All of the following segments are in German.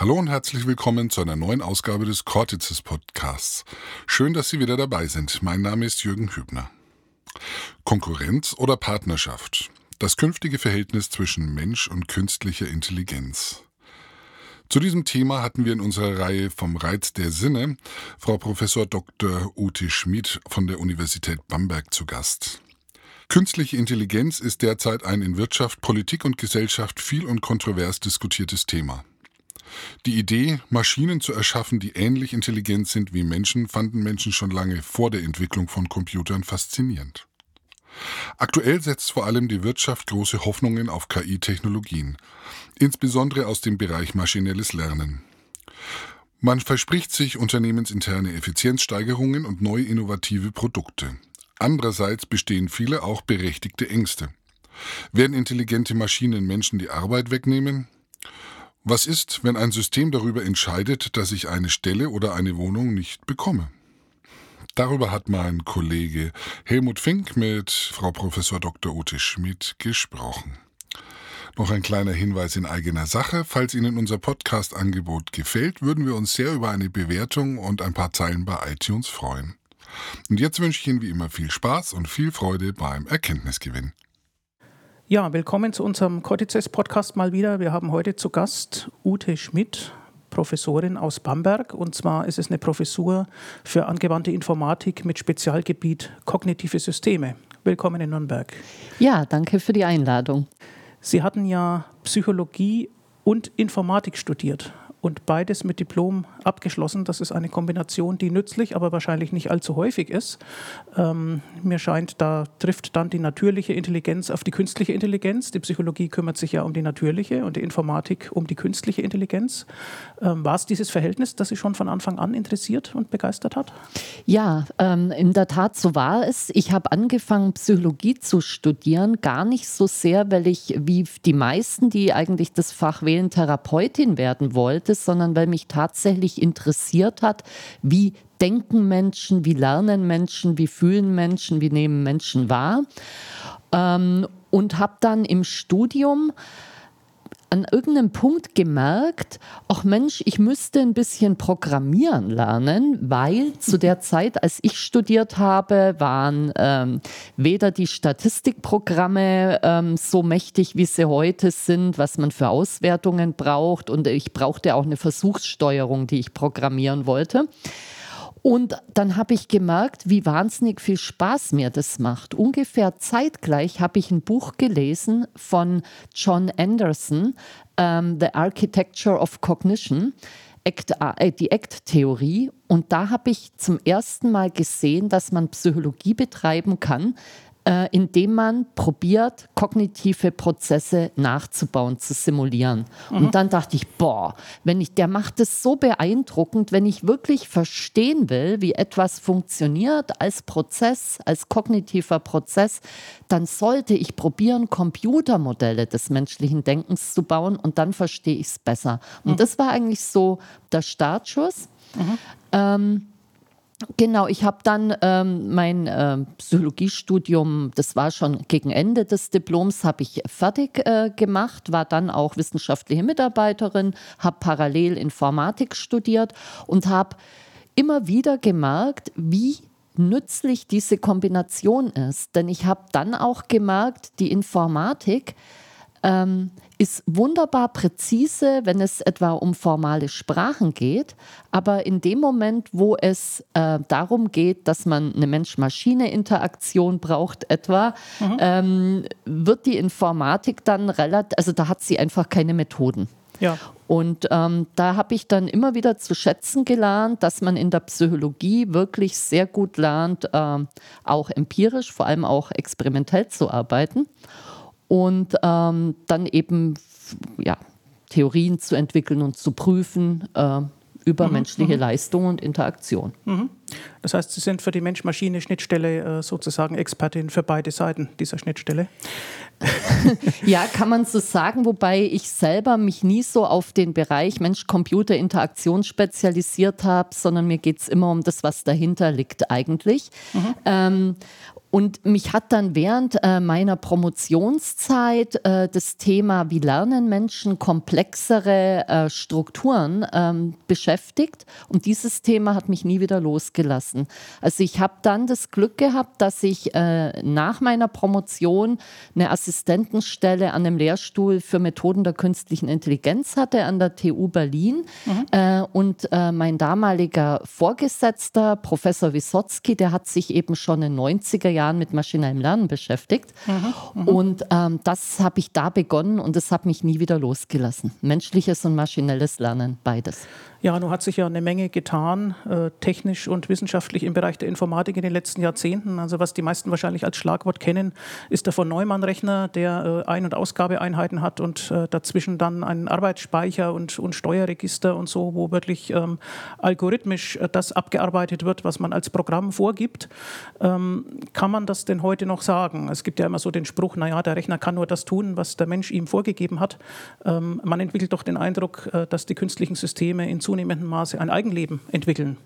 Hallo und herzlich willkommen zu einer neuen Ausgabe des Cortices Podcasts. Schön, dass Sie wieder dabei sind. Mein Name ist Jürgen Hübner. Konkurrenz oder Partnerschaft? Das künftige Verhältnis zwischen Mensch und künstlicher Intelligenz. Zu diesem Thema hatten wir in unserer Reihe vom Reiz der Sinne Frau Professor Dr. Ute Schmid von der Universität Bamberg zu Gast. Künstliche Intelligenz ist derzeit ein in Wirtschaft, Politik und Gesellschaft viel und kontrovers diskutiertes Thema. Die Idee, Maschinen zu erschaffen, die ähnlich intelligent sind wie Menschen, fanden Menschen schon lange vor der Entwicklung von Computern faszinierend. Aktuell setzt vor allem die Wirtschaft große Hoffnungen auf KI-Technologien, insbesondere aus dem Bereich maschinelles Lernen. Man verspricht sich unternehmensinterne Effizienzsteigerungen und neue innovative Produkte. Andererseits bestehen viele auch berechtigte Ängste. Werden intelligente Maschinen Menschen die Arbeit wegnehmen? Was ist, wenn ein System darüber entscheidet, dass ich eine Stelle oder eine Wohnung nicht bekomme? Darüber hat mein Kollege Helmut Fink mit Frau Professor Dr. Ute Schmidt gesprochen. Noch ein kleiner Hinweis in eigener Sache. Falls Ihnen unser Podcast-Angebot gefällt, würden wir uns sehr über eine Bewertung und ein paar Zeilen bei iTunes freuen. Und jetzt wünsche ich Ihnen wie immer viel Spaß und viel Freude beim Erkenntnisgewinn. Ja, willkommen zu unserem Cortices Podcast mal wieder. Wir haben heute zu Gast Ute Schmidt, Professorin aus Bamberg. Und zwar ist es eine Professur für angewandte Informatik mit Spezialgebiet kognitive Systeme. Willkommen in Nürnberg. Ja, danke für die Einladung. Sie hatten ja Psychologie und Informatik studiert und beides mit Diplom abgeschlossen. Das ist eine Kombination, die nützlich, aber wahrscheinlich nicht allzu häufig ist. Ähm, mir scheint, da trifft dann die natürliche Intelligenz auf die künstliche Intelligenz. Die Psychologie kümmert sich ja um die natürliche und die Informatik um die künstliche Intelligenz. Ähm, war es dieses Verhältnis, das Sie schon von Anfang an interessiert und begeistert hat? Ja, ähm, in der Tat, so war es. Ich habe angefangen, Psychologie zu studieren, gar nicht so sehr, weil ich wie die meisten, die eigentlich das Fach wählen, Therapeutin werden wollte, sondern weil mich tatsächlich interessiert hat, wie denken Menschen, wie lernen Menschen, wie fühlen Menschen, wie nehmen Menschen wahr. Ähm, und habe dann im Studium an irgendeinem Punkt gemerkt, ach Mensch, ich müsste ein bisschen programmieren lernen, weil zu der Zeit, als ich studiert habe, waren ähm, weder die Statistikprogramme ähm, so mächtig, wie sie heute sind, was man für Auswertungen braucht. Und ich brauchte auch eine Versuchssteuerung, die ich programmieren wollte. Und dann habe ich gemerkt, wie wahnsinnig viel Spaß mir das macht. Ungefähr zeitgleich habe ich ein Buch gelesen von John Anderson, ähm, The Architecture of Cognition. Act, äh, die ACT-Theorie. Und da habe ich zum ersten Mal gesehen, dass man Psychologie betreiben kann, äh, indem man probiert, kognitive Prozesse nachzubauen, zu simulieren. Mhm. Und dann dachte ich, boah, wenn ich, der macht es so beeindruckend, wenn ich wirklich verstehen will, wie etwas funktioniert als Prozess, als kognitiver Prozess, dann sollte ich probieren, Computermodelle des menschlichen Denkens zu bauen und dann verstehe ich es besser. Und mhm. das war eigentlich so der Startschuss. Mhm. Ähm, Genau, ich habe dann ähm, mein äh, Psychologiestudium, das war schon gegen Ende des Diploms, habe ich fertig äh, gemacht, war dann auch wissenschaftliche Mitarbeiterin, habe parallel Informatik studiert und habe immer wieder gemerkt, wie nützlich diese Kombination ist. Denn ich habe dann auch gemerkt, die Informatik ähm, ist wunderbar präzise, wenn es etwa um formale Sprachen geht. Aber in dem Moment, wo es äh, darum geht, dass man eine Mensch-Maschine-Interaktion braucht, etwa, mhm. ähm, wird die Informatik dann relativ, also da hat sie einfach keine Methoden. Ja. Und ähm, da habe ich dann immer wieder zu schätzen gelernt, dass man in der Psychologie wirklich sehr gut lernt, äh, auch empirisch, vor allem auch experimentell zu arbeiten und ähm, dann eben ja, Theorien zu entwickeln und zu prüfen äh, über mhm, menschliche mhm. Leistung und Interaktion. Mhm. Das heißt, Sie sind für die Mensch-Maschine-Schnittstelle äh, sozusagen Expertin für beide Seiten dieser Schnittstelle. ja, kann man so sagen, wobei ich selber mich nie so auf den Bereich Mensch-Computer-Interaktion spezialisiert habe, sondern mir geht es immer um das, was dahinter liegt eigentlich. Mhm. Ähm, und mich hat dann während äh, meiner Promotionszeit äh, das Thema, wie lernen Menschen komplexere äh, Strukturen ähm, beschäftigt. Und dieses Thema hat mich nie wieder losgelassen. Also ich habe dann das Glück gehabt, dass ich äh, nach meiner Promotion eine Assistentenstelle an einem Lehrstuhl für Methoden der künstlichen Intelligenz hatte an der TU Berlin. Mhm. Äh, und äh, mein damaliger Vorgesetzter, Professor Wisotzki, der hat sich eben schon in den 90er Jahren Jahren mit maschinellem Lernen beschäftigt. Mhm, mhm. und ähm, das habe ich da begonnen und das hat mich nie wieder losgelassen. Menschliches und maschinelles Lernen, beides. Ja, nun hat sich ja eine Menge getan, äh, technisch und wissenschaftlich im Bereich der Informatik in den letzten Jahrzehnten. Also was die meisten wahrscheinlich als Schlagwort kennen, ist der von Neumann-Rechner, der äh, Ein- und Ausgabeeinheiten hat und äh, dazwischen dann einen Arbeitsspeicher und, und Steuerregister und so, wo wirklich ähm, algorithmisch äh, das abgearbeitet wird, was man als Programm vorgibt. Ähm, kann man das denn heute noch sagen? Es gibt ja immer so den Spruch, naja, der Rechner kann nur das tun, was der Mensch ihm vorgegeben hat. Ähm, man entwickelt doch den Eindruck, äh, dass die künstlichen Systeme in zunehmendem Maße ein Eigenleben entwickeln.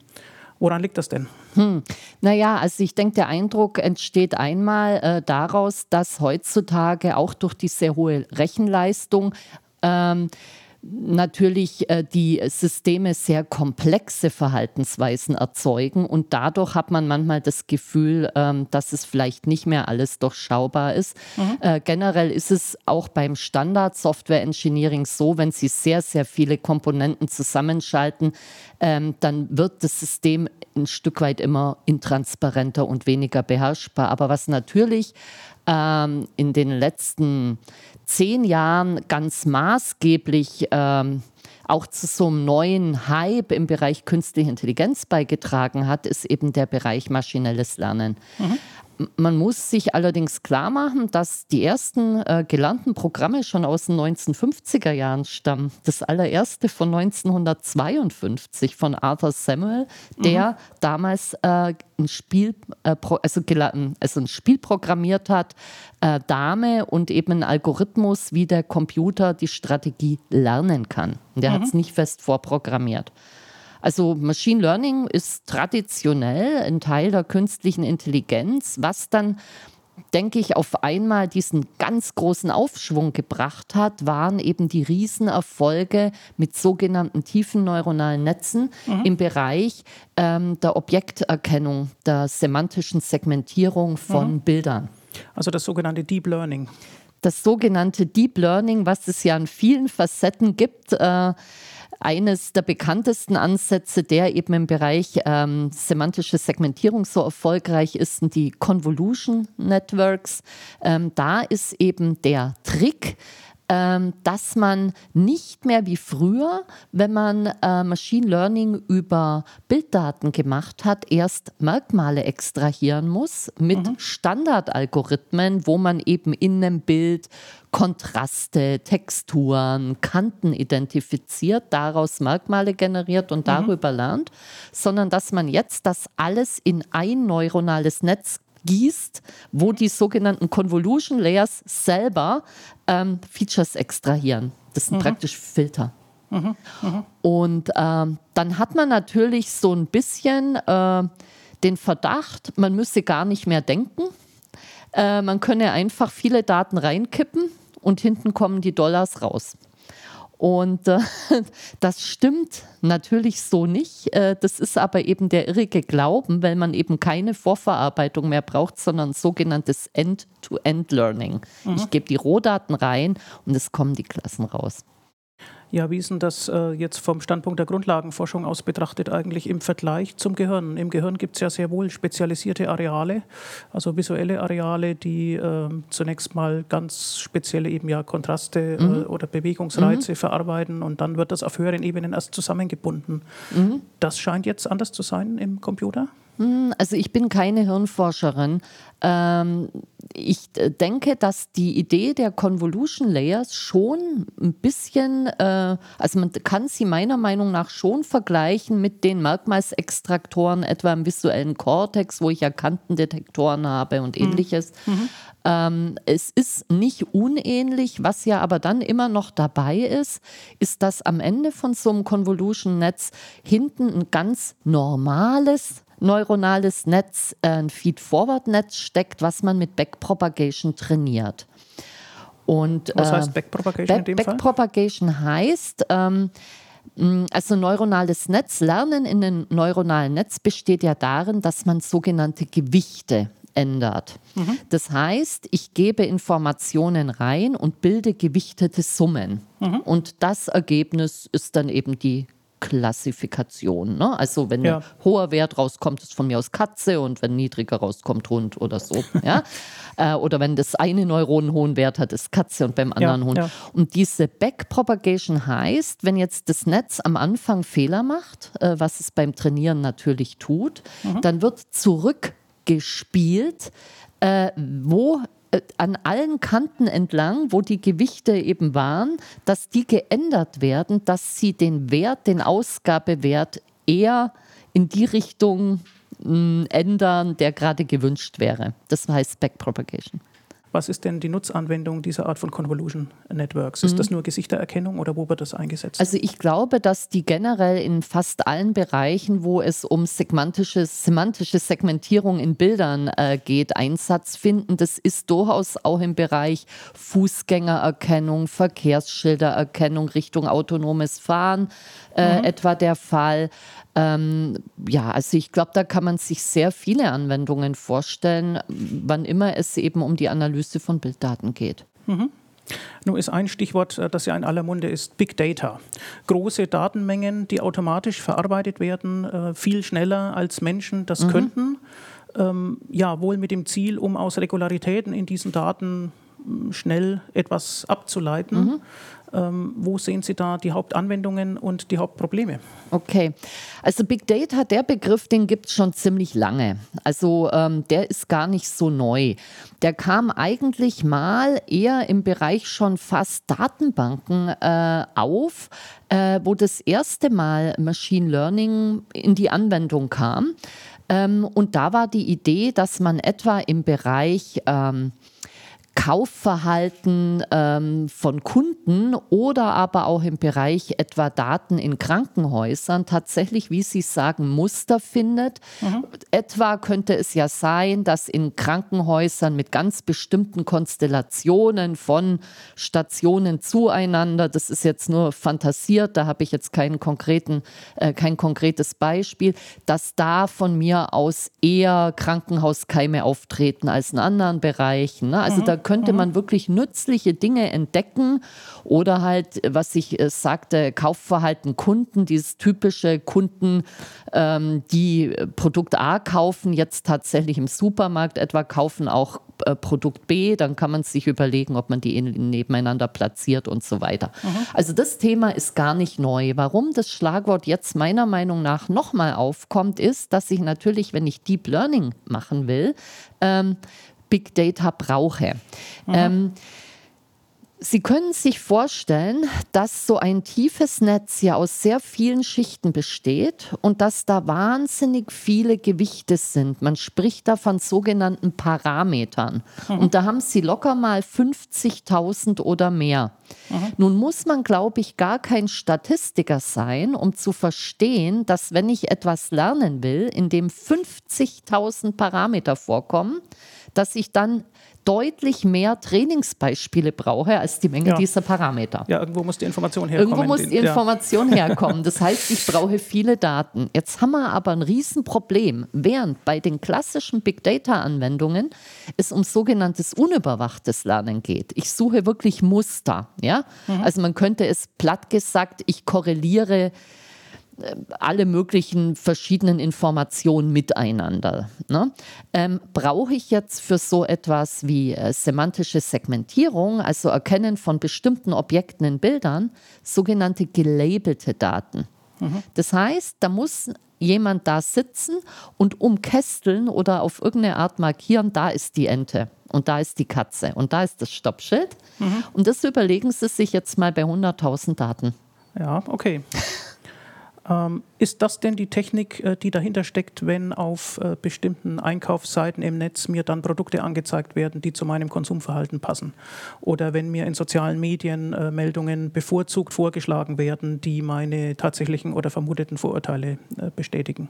Woran liegt das denn? Hm. Naja, also ich denke, der Eindruck entsteht einmal äh, daraus, dass heutzutage auch durch die sehr hohe Rechenleistung ähm, natürlich äh, die Systeme sehr komplexe Verhaltensweisen erzeugen und dadurch hat man manchmal das Gefühl, ähm, dass es vielleicht nicht mehr alles durchschaubar ist. Mhm. Äh, generell ist es auch beim Standard Software Engineering so, wenn Sie sehr, sehr viele Komponenten zusammenschalten, ähm, dann wird das System ein Stück weit immer intransparenter und weniger beherrschbar. Aber was natürlich ähm, in den letzten zehn Jahren ganz maßgeblich ähm, auch zu so einem neuen Hype im Bereich künstliche Intelligenz beigetragen hat, ist eben der Bereich maschinelles Lernen. Mhm. Man muss sich allerdings klar machen, dass die ersten äh, gelernten Programme schon aus den 1950er Jahren stammen. Das allererste von 1952 von Arthur Samuel, der mhm. damals äh, ein, Spiel, äh, also, also, ein Spiel programmiert hat, äh, Dame und eben ein Algorithmus, wie der Computer die Strategie lernen kann. Und der mhm. hat es nicht fest vorprogrammiert. Also Machine Learning ist traditionell ein Teil der künstlichen Intelligenz, was dann denke ich, auf einmal diesen ganz großen Aufschwung gebracht hat, waren eben die Riesenerfolge mit sogenannten tiefen neuronalen Netzen mhm. im Bereich ähm, der Objekterkennung, der semantischen Segmentierung von mhm. Bildern. Also das sogenannte Deep Learning. Das sogenannte Deep Learning, was es ja in vielen Facetten gibt. Äh, eines der bekanntesten Ansätze, der eben im Bereich ähm, semantische Segmentierung so erfolgreich ist, sind die Convolution Networks. Ähm, da ist eben der Trick, dass man nicht mehr wie früher, wenn man äh, Machine Learning über Bilddaten gemacht hat, erst Merkmale extrahieren muss mit mhm. Standardalgorithmen, wo man eben in einem Bild Kontraste, Texturen, Kanten identifiziert, daraus Merkmale generiert und mhm. darüber mhm. lernt, sondern dass man jetzt das alles in ein neuronales Netz gießt, wo die sogenannten Convolution Layers selber ähm, Features extrahieren. Das sind mhm. praktisch Filter. Mhm. Mhm. Und ähm, dann hat man natürlich so ein bisschen äh, den Verdacht, man müsse gar nicht mehr denken. Äh, man könne einfach viele Daten reinkippen und hinten kommen die Dollars raus. Und äh, das stimmt natürlich so nicht. Äh, das ist aber eben der irrige Glauben, weil man eben keine Vorverarbeitung mehr braucht, sondern sogenanntes End-to-End-Learning. Mhm. Ich gebe die Rohdaten rein und es kommen die Klassen raus. Ja, wie ist denn das äh, jetzt vom Standpunkt der Grundlagenforschung aus betrachtet eigentlich im Vergleich zum Gehirn? Im Gehirn gibt es ja sehr wohl spezialisierte Areale, also visuelle Areale, die äh, zunächst mal ganz spezielle eben ja Kontraste äh, mhm. äh, oder Bewegungsreize mhm. verarbeiten und dann wird das auf höheren Ebenen erst zusammengebunden. Mhm. Das scheint jetzt anders zu sein im Computer? Hm, also ich bin keine Hirnforscherin. Ähm, ich äh, denke, dass die Idee der Convolution Layers schon ein bisschen, äh, also man kann sie meiner Meinung nach schon vergleichen mit den Merkmalsextraktoren, etwa im visuellen Cortex, wo ich ja Kantendetektoren habe und mhm. ähnliches. Mhm. Ähm, es ist nicht unähnlich, was ja aber dann immer noch dabei ist, ist, dass am Ende von so einem Convolution-Netz hinten ein ganz normales neuronales Netz, äh, ein Feed-Forward-Netz steckt, was man mit Backpropagation trainiert. Und, was heißt äh, Backpropagation Back, in dem Backpropagation Fall? heißt, ähm, also neuronales Netz, Lernen in einem neuronalen Netz besteht ja darin, dass man sogenannte Gewichte ändert. Mhm. Das heißt, ich gebe Informationen rein und bilde gewichtete Summen. Mhm. Und das Ergebnis ist dann eben die Klassifikation. Ne? Also wenn ja. ein hoher Wert rauskommt, ist von mir aus Katze und wenn niedriger rauskommt, Hund oder so. ja? Äh, oder wenn das eine Neuron einen hohen Wert hat, ist Katze und beim anderen ja, Hund. Ja. Und diese Backpropagation heißt, wenn jetzt das Netz am Anfang Fehler macht, äh, was es beim Trainieren natürlich tut, mhm. dann wird zurückgespielt, äh, wo an allen Kanten entlang, wo die Gewichte eben waren, dass die geändert werden, dass sie den Wert, den Ausgabewert eher in die Richtung mh, ändern, der gerade gewünscht wäre. Das heißt Backpropagation. Was ist denn die Nutzanwendung dieser Art von Convolution Networks? Ist mhm. das nur Gesichtererkennung oder wo wird das eingesetzt? Also ich glaube, dass die generell in fast allen Bereichen, wo es um semantische, semantische Segmentierung in Bildern äh, geht, Einsatz finden. Das ist durchaus auch im Bereich Fußgängererkennung, Verkehrsschildererkennung Richtung autonomes Fahren äh, mhm. etwa der Fall. Ähm, ja, also ich glaube, da kann man sich sehr viele Anwendungen vorstellen, wann immer es eben um die Analyse von Bilddaten geht. Mhm. Nun ist ein Stichwort, äh, das ja in aller Munde ist, Big Data. Große Datenmengen, die automatisch verarbeitet werden, äh, viel schneller als Menschen das mhm. könnten. Ähm, ja, wohl mit dem Ziel, um aus Regularitäten in diesen Daten schnell etwas abzuleiten. Mhm. Ähm, wo sehen Sie da die Hauptanwendungen und die Hauptprobleme? Okay, also Big Data, der Begriff, den gibt es schon ziemlich lange. Also ähm, der ist gar nicht so neu. Der kam eigentlich mal eher im Bereich schon fast Datenbanken äh, auf, äh, wo das erste Mal Machine Learning in die Anwendung kam. Ähm, und da war die Idee, dass man etwa im Bereich ähm, Kaufverhalten ähm, von Kunden oder aber auch im Bereich etwa Daten in Krankenhäusern tatsächlich, wie Sie sagen, Muster findet. Mhm. Etwa könnte es ja sein, dass in Krankenhäusern mit ganz bestimmten Konstellationen von Stationen zueinander, das ist jetzt nur fantasiert, da habe ich jetzt keinen konkreten, äh, kein konkretes Beispiel, dass da von mir aus eher Krankenhauskeime auftreten als in anderen Bereichen. Ne? Also mhm. da könnte mhm. man wirklich nützliche Dinge entdecken oder halt, was ich äh, sagte, Kaufverhalten Kunden, dieses typische Kunden, ähm, die Produkt A kaufen, jetzt tatsächlich im Supermarkt etwa kaufen auch äh, Produkt B, dann kann man sich überlegen, ob man die nebeneinander platziert und so weiter. Mhm. Also das Thema ist gar nicht neu. Warum das Schlagwort jetzt meiner Meinung nach nochmal aufkommt, ist, dass ich natürlich, wenn ich Deep Learning machen will, ähm, Big Data brauche. Mhm. Ähm, Sie können sich vorstellen, dass so ein tiefes Netz ja aus sehr vielen Schichten besteht und dass da wahnsinnig viele Gewichte sind. Man spricht da von sogenannten Parametern. Mhm. Und da haben Sie locker mal 50.000 oder mehr. Mhm. Nun muss man, glaube ich, gar kein Statistiker sein, um zu verstehen, dass wenn ich etwas lernen will, in dem 50.000 Parameter vorkommen, dass ich dann deutlich mehr Trainingsbeispiele brauche als die Menge ja. dieser Parameter. Ja, irgendwo muss die Information herkommen. Irgendwo muss die Information ja. herkommen. Das heißt, ich brauche viele Daten. Jetzt haben wir aber ein Riesenproblem. Während bei den klassischen Big Data-Anwendungen es um sogenanntes unüberwachtes Lernen geht. Ich suche wirklich Muster. Ja? Mhm. Also man könnte es platt gesagt, ich korreliere alle möglichen verschiedenen Informationen miteinander. Ne? Ähm, brauche ich jetzt für so etwas wie äh, semantische Segmentierung, also Erkennen von bestimmten Objekten in Bildern, sogenannte gelabelte Daten. Mhm. Das heißt, da muss jemand da sitzen und umkästeln oder auf irgendeine Art markieren, da ist die Ente und da ist die Katze und da ist das Stoppschild. Mhm. Und das überlegen Sie sich jetzt mal bei 100.000 Daten. Ja, okay. Ähm, ist das denn die Technik, äh, die dahinter steckt, wenn auf äh, bestimmten Einkaufsseiten im Netz mir dann Produkte angezeigt werden, die zu meinem Konsumverhalten passen? Oder wenn mir in sozialen Medien äh, Meldungen bevorzugt vorgeschlagen werden, die meine tatsächlichen oder vermuteten Vorurteile bestätigen?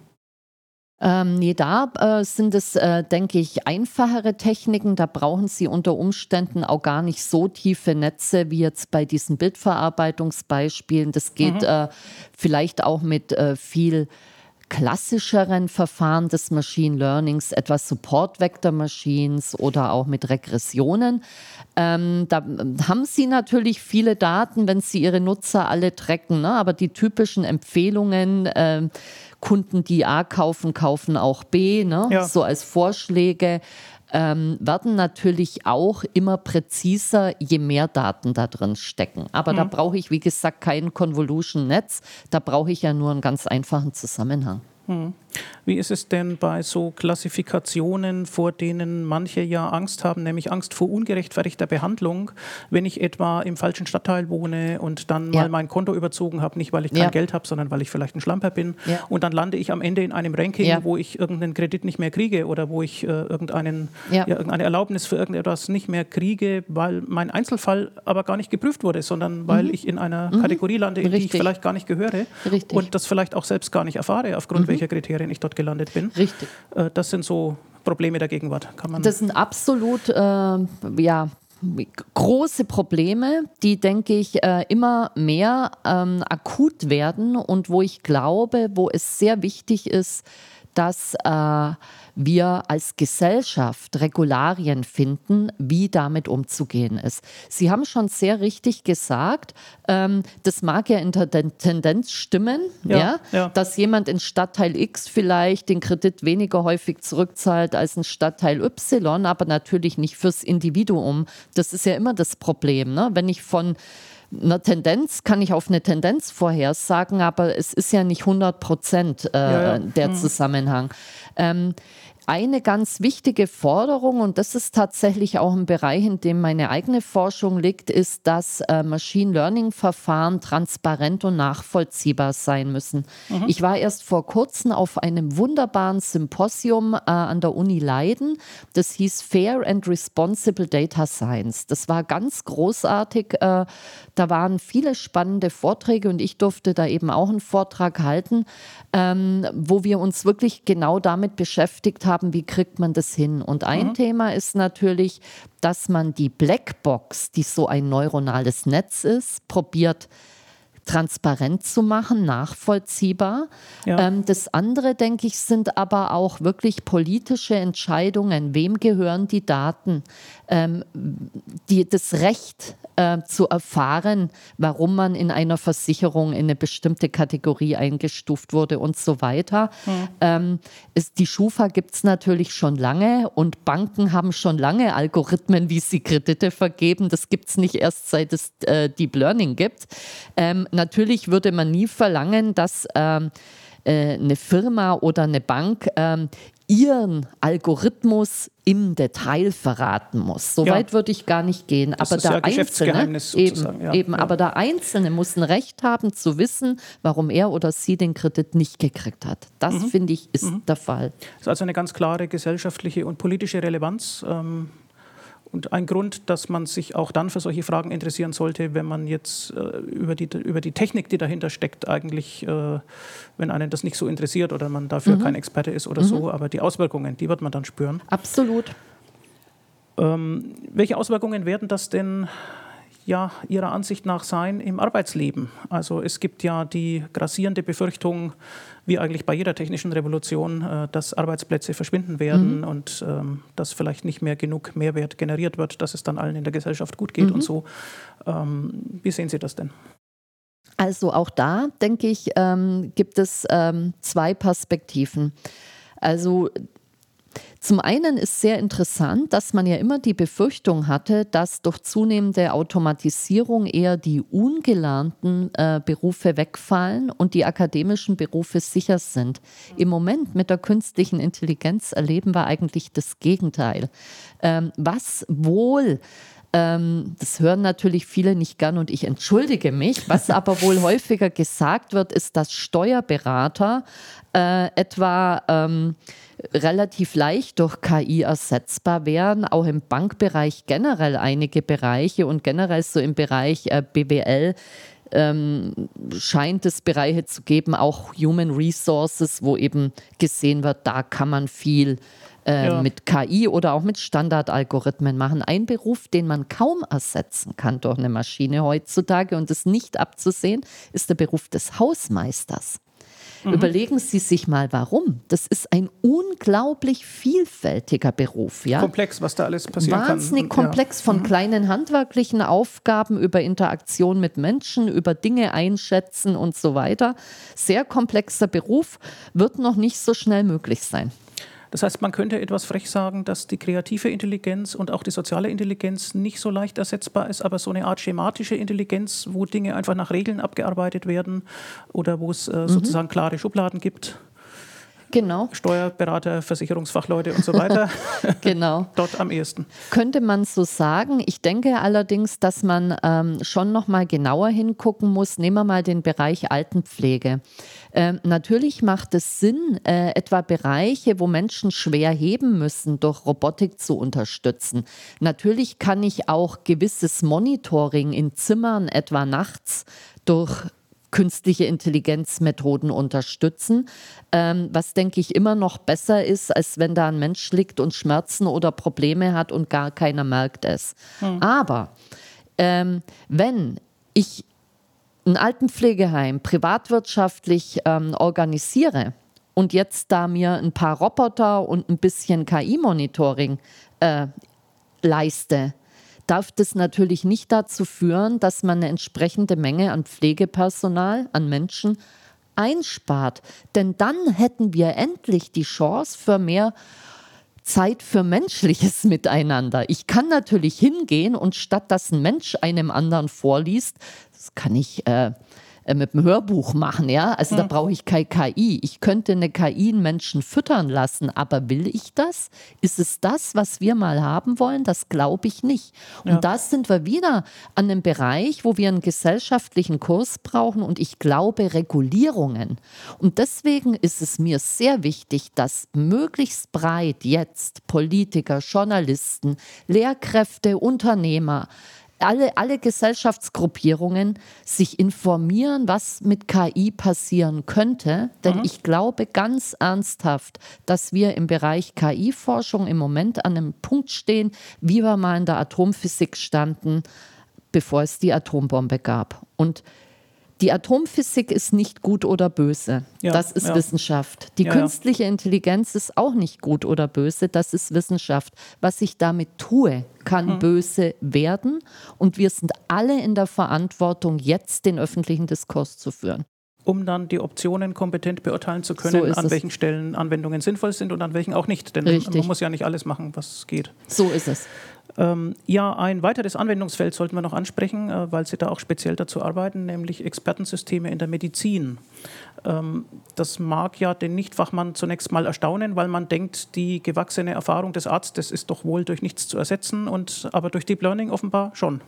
Ähm, nee, da äh, sind es, äh, denke ich, einfachere Techniken. Da brauchen Sie unter Umständen auch gar nicht so tiefe Netze wie jetzt bei diesen Bildverarbeitungsbeispielen. Das geht mhm. äh, vielleicht auch mit äh, viel klassischeren Verfahren des Machine Learnings, etwa Support Vector Machines oder auch mit Regressionen. Ähm, da haben Sie natürlich viele Daten, wenn Sie Ihre Nutzer alle tracken, ne? aber die typischen Empfehlungen, äh, Kunden, die A kaufen, kaufen auch B, ne? Ja. so als Vorschläge. Ähm, werden natürlich auch immer präziser, je mehr Daten da drin stecken. Aber mhm. da brauche ich, wie gesagt, kein Convolution-Netz. Da brauche ich ja nur einen ganz einfachen Zusammenhang. Mhm. Wie ist es denn bei so Klassifikationen, vor denen manche ja Angst haben, nämlich Angst vor ungerechtfertigter Behandlung, wenn ich etwa im falschen Stadtteil wohne und dann ja. mal mein Konto überzogen habe, nicht weil ich kein ja. Geld habe, sondern weil ich vielleicht ein Schlamper bin ja. und dann lande ich am Ende in einem Ranking, wo ich irgendeinen Kredit nicht mehr kriege oder wo ich äh, irgendeinen, irgendeine Erlaubnis für irgendetwas nicht mehr kriege, weil mein Einzelfall aber gar nicht geprüft wurde, sondern weil mhm. ich in einer mhm. Kategorie lande, in Richtig. die ich vielleicht gar nicht gehöre Richtig. und das vielleicht auch selbst gar nicht erfahre, aufgrund mhm. welcher Kriterien ich dort dort gelandet bin. Richtig. Äh, das sind so Probleme der Gegenwart. Kann man das sind absolut äh, ja, große Probleme, die, denke ich, äh, immer mehr ähm, akut werden und wo ich glaube, wo es sehr wichtig ist, dass äh, wir als Gesellschaft Regularien finden, wie damit umzugehen ist. Sie haben schon sehr richtig gesagt, ähm, das mag ja in der Tendenz stimmen, ja, ja, ja, dass jemand in Stadtteil X vielleicht den Kredit weniger häufig zurückzahlt als in Stadtteil Y, aber natürlich nicht fürs Individuum. Das ist ja immer das Problem. Ne? Wenn ich von einer Tendenz kann ich auf eine Tendenz vorhersagen, aber es ist ja nicht 100 Prozent äh, ja, ja. der mhm. Zusammenhang. Ähm, eine ganz wichtige Forderung, und das ist tatsächlich auch ein Bereich, in dem meine eigene Forschung liegt, ist, dass äh, Machine Learning-Verfahren transparent und nachvollziehbar sein müssen. Mhm. Ich war erst vor kurzem auf einem wunderbaren Symposium äh, an der Uni Leiden. Das hieß Fair and Responsible Data Science. Das war ganz großartig. Äh, da waren viele spannende Vorträge und ich durfte da eben auch einen Vortrag halten, ähm, wo wir uns wirklich genau damit beschäftigt haben, wie kriegt man das hin. Und ein mhm. Thema ist natürlich, dass man die Blackbox, die so ein neuronales Netz ist, probiert transparent zu machen, nachvollziehbar. Ja. Ähm, das andere, denke ich, sind aber auch wirklich politische Entscheidungen. Wem gehören die Daten? Ähm, die, das Recht äh, zu erfahren, warum man in einer Versicherung in eine bestimmte Kategorie eingestuft wurde und so weiter. Mhm. Ähm, ist, die Schufa gibt es natürlich schon lange und Banken haben schon lange Algorithmen, wie sie Kredite vergeben. Das gibt es nicht erst seit es äh, Deep Learning gibt. Ähm, natürlich würde man nie verlangen, dass ähm, äh, eine Firma oder eine Bank ähm, ihren Algorithmus im Detail verraten muss. So ja. weit würde ich gar nicht gehen. Das aber ist der ja Einzelne, eben, ja. eben, ja. aber der Einzelne muss ein Recht haben zu wissen, warum er oder sie den Kredit nicht gekriegt hat. Das mhm. finde ich ist mhm. der Fall. Das ist also eine ganz klare gesellschaftliche und politische Relevanz. Ähm, und ein Grund, dass man sich auch dann für solche Fragen interessieren sollte, wenn man jetzt äh, über, die, über die Technik, die dahinter steckt, eigentlich, äh, wenn einen das nicht so interessiert oder man dafür mhm. kein Experte ist oder mhm. so, aber die Auswirkungen, die wird man dann spüren. Absolut. Ähm, welche Auswirkungen werden das denn ja Ihrer Ansicht nach sein im Arbeitsleben? Also es gibt ja die grassierende Befürchtung, wie eigentlich bei jeder technischen Revolution, äh, dass Arbeitsplätze verschwinden werden mhm. und ähm, dass vielleicht nicht mehr genug Mehrwert generiert wird, dass es dann allen in der Gesellschaft gut geht mhm. und so. Ähm, wie sehen Sie das denn? Also auch da, denke ich, ähm, gibt es ähm, zwei Perspektiven. Also Zum einen ist sehr interessant, dass man ja immer die Befürchtung hatte, dass durch zunehmende Automatisierung eher die ungelernten äh, Berufe wegfallen und die akademischen Berufe sicher sind. Im Moment mit der künstlichen Intelligenz erleben wir eigentlich das Gegenteil. Ähm, was wohl ähm, das hören natürlich viele nicht gern und ich entschuldige mich. Was aber wohl häufiger gesagt wird, ist, dass Steuerberater äh, etwa ähm, relativ leicht durch KI ersetzbar wären, auch im Bankbereich generell einige Bereiche und generell so im Bereich äh, BWL ähm, scheint es Bereiche zu geben, auch Human Resources, wo eben gesehen wird, da kann man viel äh, ja. mit KI oder auch mit Standardalgorithmen machen. Ein Beruf, den man kaum ersetzen kann durch eine Maschine heutzutage und ist nicht abzusehen, ist der Beruf des Hausmeisters. Mhm. Überlegen Sie sich mal, warum. Das ist ein unglaublich vielfältiger Beruf. Ja? Komplex, was da alles passieren Wahnsinnig kann. Wahnsinnig komplex, ja. von mhm. kleinen handwerklichen Aufgaben über Interaktion mit Menschen, über Dinge einschätzen und so weiter. Sehr komplexer Beruf, wird noch nicht so schnell möglich sein. Das heißt, man könnte etwas frech sagen, dass die kreative Intelligenz und auch die soziale Intelligenz nicht so leicht ersetzbar ist, aber so eine Art schematische Intelligenz, wo Dinge einfach nach Regeln abgearbeitet werden oder wo es äh, mhm. sozusagen klare Schubladen gibt. Genau. Steuerberater, Versicherungsfachleute und so weiter. genau. Dort am ehesten. Könnte man so sagen. Ich denke allerdings, dass man ähm, schon noch mal genauer hingucken muss. Nehmen wir mal den Bereich Altenpflege. Ähm, natürlich macht es Sinn, äh, etwa Bereiche, wo Menschen schwer heben müssen, durch Robotik zu unterstützen. Natürlich kann ich auch gewisses Monitoring in Zimmern, etwa nachts, durch künstliche Intelligenzmethoden unterstützen, ähm, was denke ich immer noch besser ist, als wenn da ein Mensch liegt und Schmerzen oder Probleme hat und gar keiner merkt es. Hm. Aber ähm, wenn ich ein Altenpflegeheim privatwirtschaftlich ähm, organisiere und jetzt da mir ein paar Roboter und ein bisschen KI-Monitoring äh, leiste, darf das natürlich nicht dazu führen, dass man eine entsprechende Menge an Pflegepersonal, an Menschen einspart. Denn dann hätten wir endlich die Chance für mehr Zeit für menschliches Miteinander. Ich kann natürlich hingehen und statt dass ein Mensch einem anderen vorliest, das kann ich äh, äh, mit dem Hörbuch machen, ja. Also da hm. brauche ich keine KI. Ich könnte eine KI einen Menschen füttern lassen, aber will ich das? Ist es das, was wir mal haben wollen? Das glaube ich nicht. Und ja. da sind wir wieder an einem Bereich, wo wir einen gesellschaftlichen Kurs brauchen und ich glaube Regulierungen. Und deswegen ist es mir sehr wichtig, dass möglichst breit jetzt Politiker, Journalisten, Lehrkräfte, Unternehmer, alle, alle Gesellschaftsgruppierungen sich informieren, was mit KI passieren könnte. Denn mhm. ich glaube ganz ernsthaft, dass wir im Bereich KI-Forschung im Moment an einem Punkt stehen, wie wir mal in der Atomphysik standen, bevor es die Atombombe gab. Und die Atomphysik ist nicht gut oder böse. Ja, das ist ja. Wissenschaft. Die ja, künstliche Intelligenz ist auch nicht gut oder böse. Das ist Wissenschaft. Was ich damit tue, kann mhm. böse werden. Und wir sind alle in der Verantwortung, jetzt den öffentlichen Diskurs zu führen um dann die Optionen kompetent beurteilen zu können, so an welchen es. Stellen Anwendungen sinnvoll sind und an welchen auch nicht. Denn Richtig. man muss ja nicht alles machen, was geht. So ist es. Ähm, ja, ein weiteres Anwendungsfeld sollten wir noch ansprechen, äh, weil Sie da auch speziell dazu arbeiten, nämlich Expertensysteme in der Medizin. Ähm, das mag ja den Nichtfachmann zunächst mal erstaunen, weil man denkt, die gewachsene Erfahrung des Arztes ist doch wohl durch nichts zu ersetzen, und, aber durch Deep Learning offenbar schon.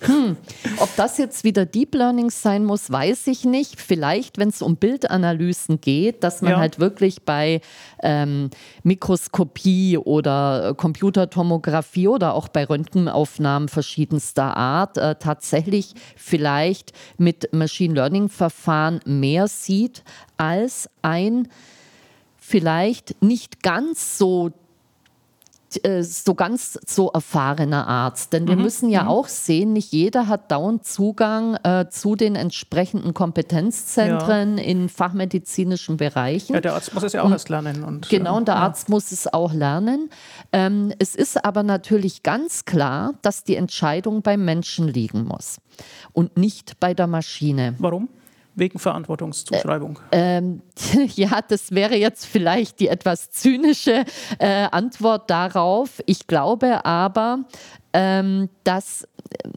Hm. Ob das jetzt wieder Deep Learning sein muss, weiß ich nicht. Vielleicht, wenn es um Bildanalysen geht, dass man ja. halt wirklich bei ähm, Mikroskopie oder Computertomographie oder auch bei Röntgenaufnahmen verschiedenster Art äh, tatsächlich vielleicht mit Machine Learning Verfahren mehr sieht als ein vielleicht nicht ganz so äh, so ganz so erfahrener Arzt. Denn wir mhm. müssen ja mhm. auch sehen, nicht jeder hat dauernd Zugang äh, zu den entsprechenden Kompetenzzentren ja. in fachmedizinischen Bereichen. Ja, der Arzt muss es ja auch und, erst lernen. Und, genau, und der ja. Arzt muss es auch lernen. Ähm, es ist aber natürlich ganz klar, dass die Entscheidung beim Menschen liegen muss und nicht bei der Maschine. Warum? Wegen Verantwortungszuschreibung. Ähm, ja, das wäre jetzt vielleicht die etwas zynische äh, Antwort darauf. Ich glaube aber, ähm, dass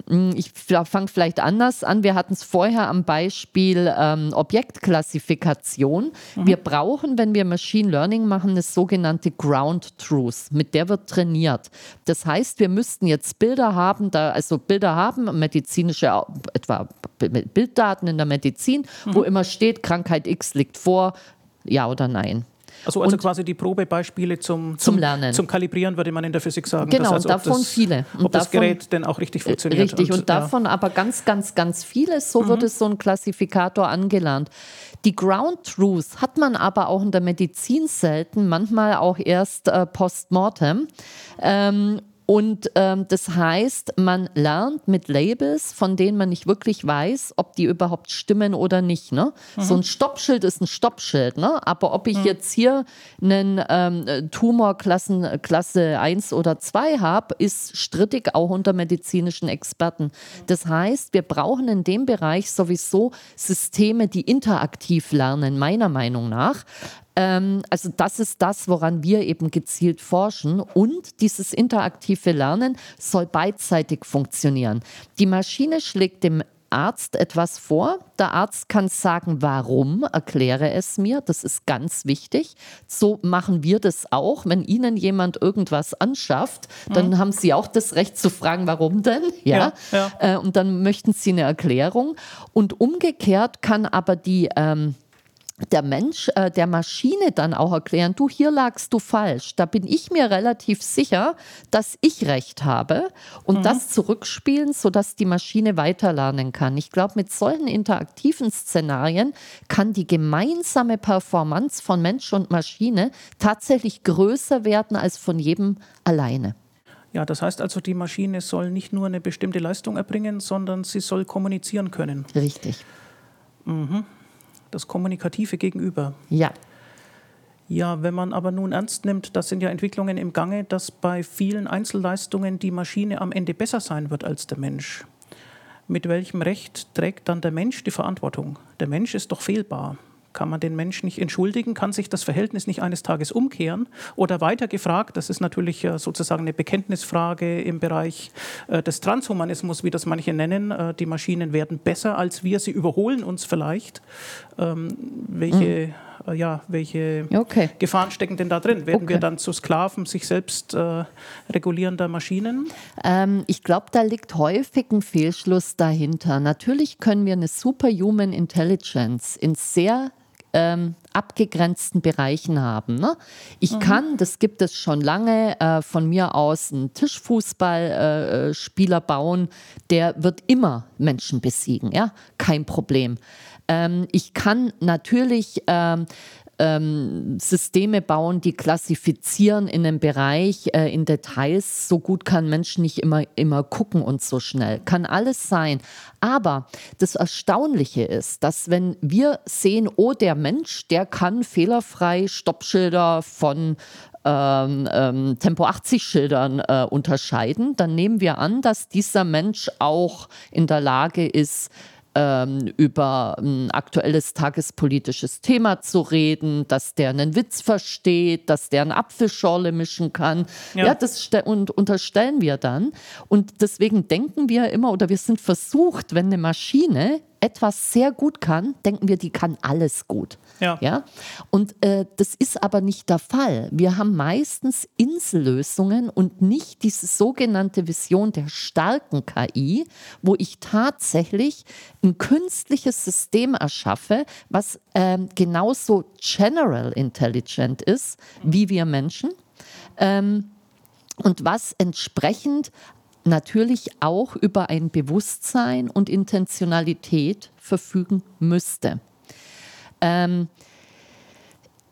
hm, ich fange vielleicht anders an. Wir hatten es vorher am Beispiel ähm, Objektklassifikation. Mhm. Wir brauchen, wenn wir Machine Learning machen, eine sogenannte Ground Truth. Mit der wird trainiert. Das heißt, wir müssten jetzt Bilder haben, da, also Bilder haben, medizinische, etwa Bilddaten in der Medizin, mhm. wo immer steht, Krankheit X liegt vor, ja oder nein. Also, also quasi die Probebeispiele zum, zum, zum, Lernen. Zum Kalibrieren, würde man in der Physik sagen. Genau, das heißt, davon das, viele. Und ob davon, das Gerät denn auch richtig funktioniert. Richtig, und, und davon ja. aber ganz, ganz, ganz viele. So mhm. wird es so ein Klassifikator angelernt. Die Ground Truth hat man aber auch in der Medizin selten, manchmal auch erst äh, post-mortem. Ähm, und ähm, das heißt, man lernt mit Labels, von denen man nicht wirklich weiß, ob die überhaupt stimmen oder nicht. Ne? Mhm. So ein Stoppschild ist ein Stoppschild, ne? aber ob ich mhm. jetzt hier einen ähm, Tumor Klassen, Klasse 1 oder 2 habe, ist strittig auch unter medizinischen Experten. Das heißt, wir brauchen in dem Bereich sowieso Systeme, die interaktiv lernen, meiner Meinung nach. Ähm, also das ist das, woran wir eben gezielt forschen. Und dieses interaktive Lernen soll beidseitig funktionieren. Die Maschine schlägt dem Arzt etwas vor. Der Arzt kann sagen, warum, erkläre es mir. Das ist ganz wichtig. So machen wir das auch. Wenn Ihnen jemand irgendwas anschafft, dann mhm. haben Sie auch das Recht zu fragen, warum denn? Ja. ja, ja. Äh, und dann möchten Sie eine Erklärung. Und umgekehrt kann aber die ähm, der Mensch äh, der Maschine dann auch erklären, du hier lagst du falsch. Da bin ich mir relativ sicher, dass ich recht habe und mhm. das zurückspielen, sodass die Maschine weiterlernen kann. Ich glaube, mit solchen interaktiven Szenarien kann die gemeinsame Performance von Mensch und Maschine tatsächlich größer werden als von jedem alleine. Ja, das heißt also, die Maschine soll nicht nur eine bestimmte Leistung erbringen, sondern sie soll kommunizieren können. Richtig. Mhm das kommunikative Gegenüber. Ja. Ja, wenn man aber nun ernst nimmt, das sind ja Entwicklungen im Gange, dass bei vielen Einzelleistungen die Maschine am Ende besser sein wird als der Mensch. Mit welchem Recht trägt dann der Mensch die Verantwortung? Der Mensch ist doch fehlbar. Kann man den Menschen nicht entschuldigen? Kann sich das Verhältnis nicht eines Tages umkehren? Oder weiter gefragt, das ist natürlich äh, sozusagen eine Bekenntnisfrage im Bereich äh, des Transhumanismus, wie das manche nennen. Äh, die Maschinen werden besser als wir, sie überholen uns vielleicht. Ähm, welche, mhm. ja, welche okay. Gefahren stecken denn da drin? Werden okay. wir dann zu Sklaven sich selbst regulierender Maschinen? Ähm, ich glaube, da liegt häufig ein Fehlschluss dahinter. Natürlich können wir eine Superhuman Intelligence in sehr ähm, abgegrenzten Bereichen haben. Ne? Ich mhm. kann, das gibt es schon lange, äh, von mir aus einen Tischfußballspieler äh, bauen, der wird immer Menschen besiegen, ja, kein Problem. Ähm, ich kann natürlich ähm, ähm, Systeme bauen, die klassifizieren in einem Bereich, äh, in Details. So gut kann Mensch nicht immer, immer gucken und so schnell. Kann alles sein. Aber das Erstaunliche ist, dass wenn wir sehen, oh, der Mensch, der kann fehlerfrei Stoppschilder von ähm, ähm, Tempo 80 Schildern äh, unterscheiden, dann nehmen wir an, dass dieser Mensch auch in der Lage ist, ähm, über ein aktuelles tagespolitisches Thema zu reden, dass der einen Witz versteht, dass der eine Apfelschorle mischen kann. Ja, ja das und unterstellen wir dann. Und deswegen denken wir immer oder wir sind versucht, wenn eine Maschine etwas sehr gut kann, denken wir, die kann alles gut. Ja. ja? Und äh, das ist aber nicht der Fall. Wir haben meistens Insellösungen und nicht diese sogenannte Vision der starken KI, wo ich tatsächlich ein künstliches System erschaffe, was ähm, genauso general intelligent ist wie wir Menschen. Ähm, und was entsprechend natürlich auch über ein Bewusstsein und Intentionalität verfügen müsste. Ähm,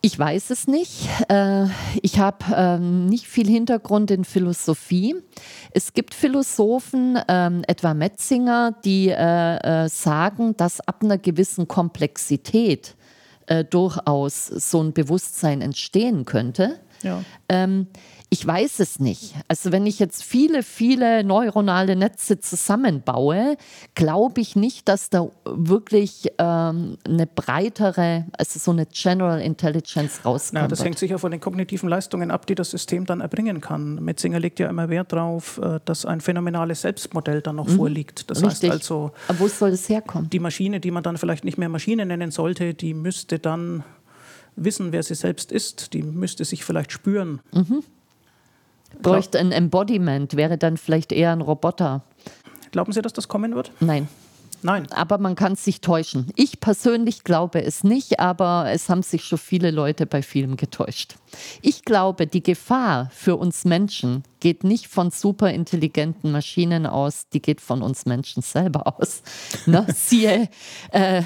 ich weiß es nicht. Äh, ich habe ähm, nicht viel Hintergrund in Philosophie. Es gibt Philosophen, ähm, etwa Metzinger, die äh, äh, sagen, dass ab einer gewissen Komplexität durchaus so ein Bewusstsein entstehen könnte. Ja. Ähm, ich weiß es nicht. Also wenn ich jetzt viele, viele neuronale Netze zusammenbaue, glaube ich nicht, dass da wirklich ähm, eine breitere, also so eine General Intelligence rauskommt. Ja, das hängt sicher von den kognitiven Leistungen ab, die das System dann erbringen kann. Metzinger legt ja immer Wert darauf, äh, dass ein phänomenales Selbstmodell dann noch mhm. vorliegt. Das Richtig. heißt also, Aber wo soll das herkommen? Die Maschine, die man dann vielleicht nicht mehr Maschine nennen sollte, die müsste dann wissen, wer sie selbst ist. Die müsste sich vielleicht spüren. Mhm bräuchte ein Embodiment, wäre dann vielleicht eher ein Roboter. Glauben Sie, dass das kommen wird? Nein. Nein. Aber man kann sich täuschen. Ich persönlich glaube es nicht, aber es haben sich schon viele Leute bei Filmen getäuscht. Ich glaube, die Gefahr für uns Menschen geht nicht von superintelligenten Maschinen aus, die geht von uns Menschen selber aus. ne? Siehe, äh,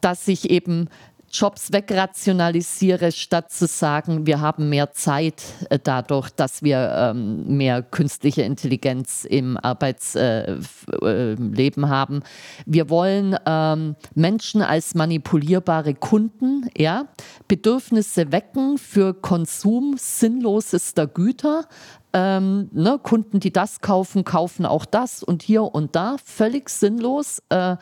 dass sich eben Jobs wegrationalisiere, statt zu sagen, wir haben mehr Zeit äh, dadurch, dass wir ähm, mehr künstliche Intelligenz im Arbeitsleben äh, haben. Wir wollen ähm, Menschen als manipulierbare Kunden, ja, Bedürfnisse wecken für Konsum sinnlosester Güter, ähm, ne, Kunden, die das kaufen, kaufen auch das und hier und da. Völlig sinnlos. Äh,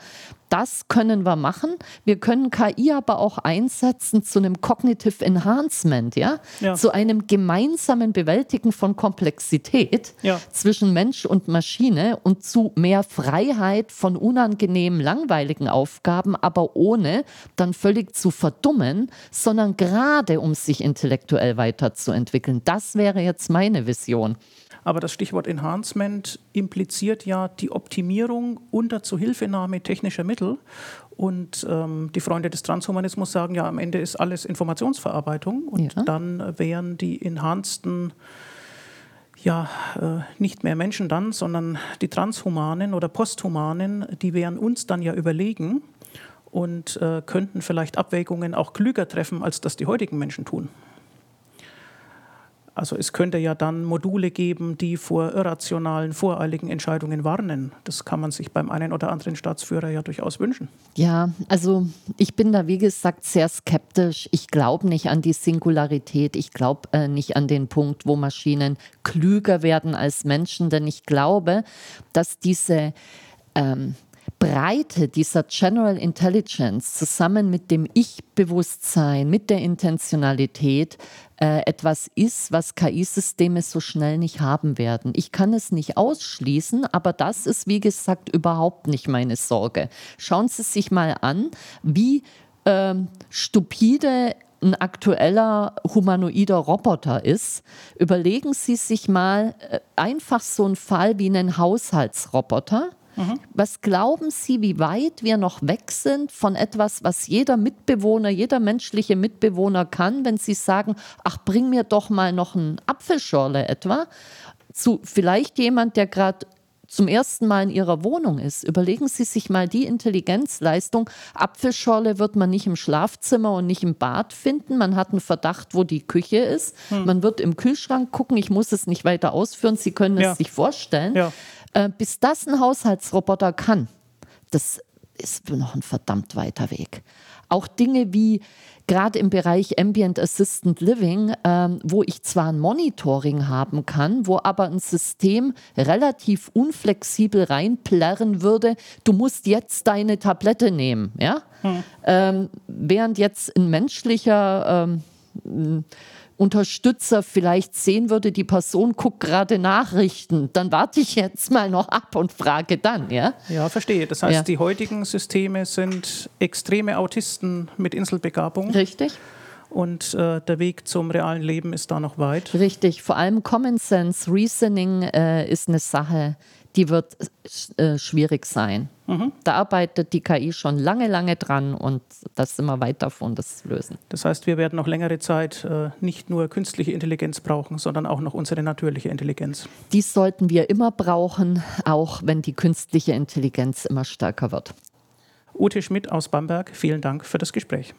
das können wir machen. Wir können KI aber auch einsetzen zu einem Cognitive Enhancement, ja, ja. zu einem gemeinsamen Bewältigen von Komplexität ja. zwischen Mensch und Maschine und zu mehr Freiheit von unangenehmen, langweiligen Aufgaben, aber ohne dann völlig zu verdummen, sondern gerade um sich intellektuell weiterzuentwickeln. Das wäre jetzt meine Vision. Aber das Stichwort Enhancement impliziert ja die Optimierung unter Zuhilfenahme technischer Mittel. Und ähm, die Freunde des Transhumanismus sagen ja, am Ende ist alles Informationsverarbeitung. Und ja. dann wären die enhanceden ja, äh, nicht mehr Menschen dann, sondern die Transhumanen oder Posthumanen, die wären uns dann ja überlegen und äh, könnten vielleicht Abwägungen auch klüger treffen, als das die heutigen Menschen tun. Also es könnte ja dann Module geben, die vor irrationalen, voreiligen Entscheidungen warnen. Das kann man sich beim einen oder anderen Staatsführer ja durchaus wünschen. Ja, also ich bin da, wie gesagt, sehr skeptisch. Ich glaube nicht an die Singularität. Ich glaube äh, nicht an den Punkt, wo Maschinen klüger werden als Menschen, denn ich glaube, dass diese ähm, Breite dieser General Intelligence zusammen mit dem Ich-Bewusstsein, mit der Intentionalität äh, etwas ist, was KI-Systeme so schnell nicht haben werden. Ich kann es nicht ausschließen, aber das ist, wie gesagt, überhaupt nicht meine Sorge. Schauen Sie sich mal an, wie ähm, stupide ein aktueller humanoider Roboter ist. Überlegen Sie sich mal äh, einfach so einen Fall wie einen Haushaltsroboter Mhm. Was glauben Sie, wie weit wir noch weg sind von etwas, was jeder Mitbewohner, jeder menschliche Mitbewohner kann, wenn Sie sagen, ach, bring mir doch mal noch ein Apfelschorle etwa, zu vielleicht jemand, der gerade zum ersten Mal in ihrer Wohnung ist. Überlegen Sie sich mal die Intelligenzleistung. Apfelschorle wird man nicht im Schlafzimmer und nicht im Bad finden. Man hat einen Verdacht, wo die Küche ist. Hm. Man wird im Kühlschrank gucken. Ich muss es nicht weiter ausführen. Sie können ja. es sich vorstellen. Ja. Äh, bis das ein Haushaltsroboter kann, das ist noch ein verdammt weiter Weg. Auch Dinge wie gerade im Bereich Ambient Assistant Living, ähm, wo ich zwar ein Monitoring haben kann, wo aber ein System relativ unflexibel reinplärren würde, du musst jetzt deine Tablette nehmen, ja? Hm. Ähm, während jetzt ein menschlicher ähm, Unterstützer vielleicht sehen würde, die Person guckt gerade Nachrichten, dann warte ich jetzt mal noch ab und frage dann, ja? Ja, verstehe. Das heißt, ja. die heutigen Systeme sind extreme Autisten mit Inselbegabung. Richtig. Und äh, der Weg zum realen Leben ist da noch weit. Richtig. Vor allem Common Sense Reasoning äh, ist eine Sache, die wird äh, schwierig sein. Mhm. Da arbeitet die KI schon lange, lange dran und das sind wir weit davon, das zu lösen. Das heißt, wir werden noch längere Zeit äh, nicht nur künstliche Intelligenz brauchen, sondern auch noch unsere natürliche Intelligenz. Dies sollten wir immer brauchen, auch wenn die künstliche Intelligenz immer stärker wird. Ute Schmidt aus Bamberg, vielen Dank für das Gespräch.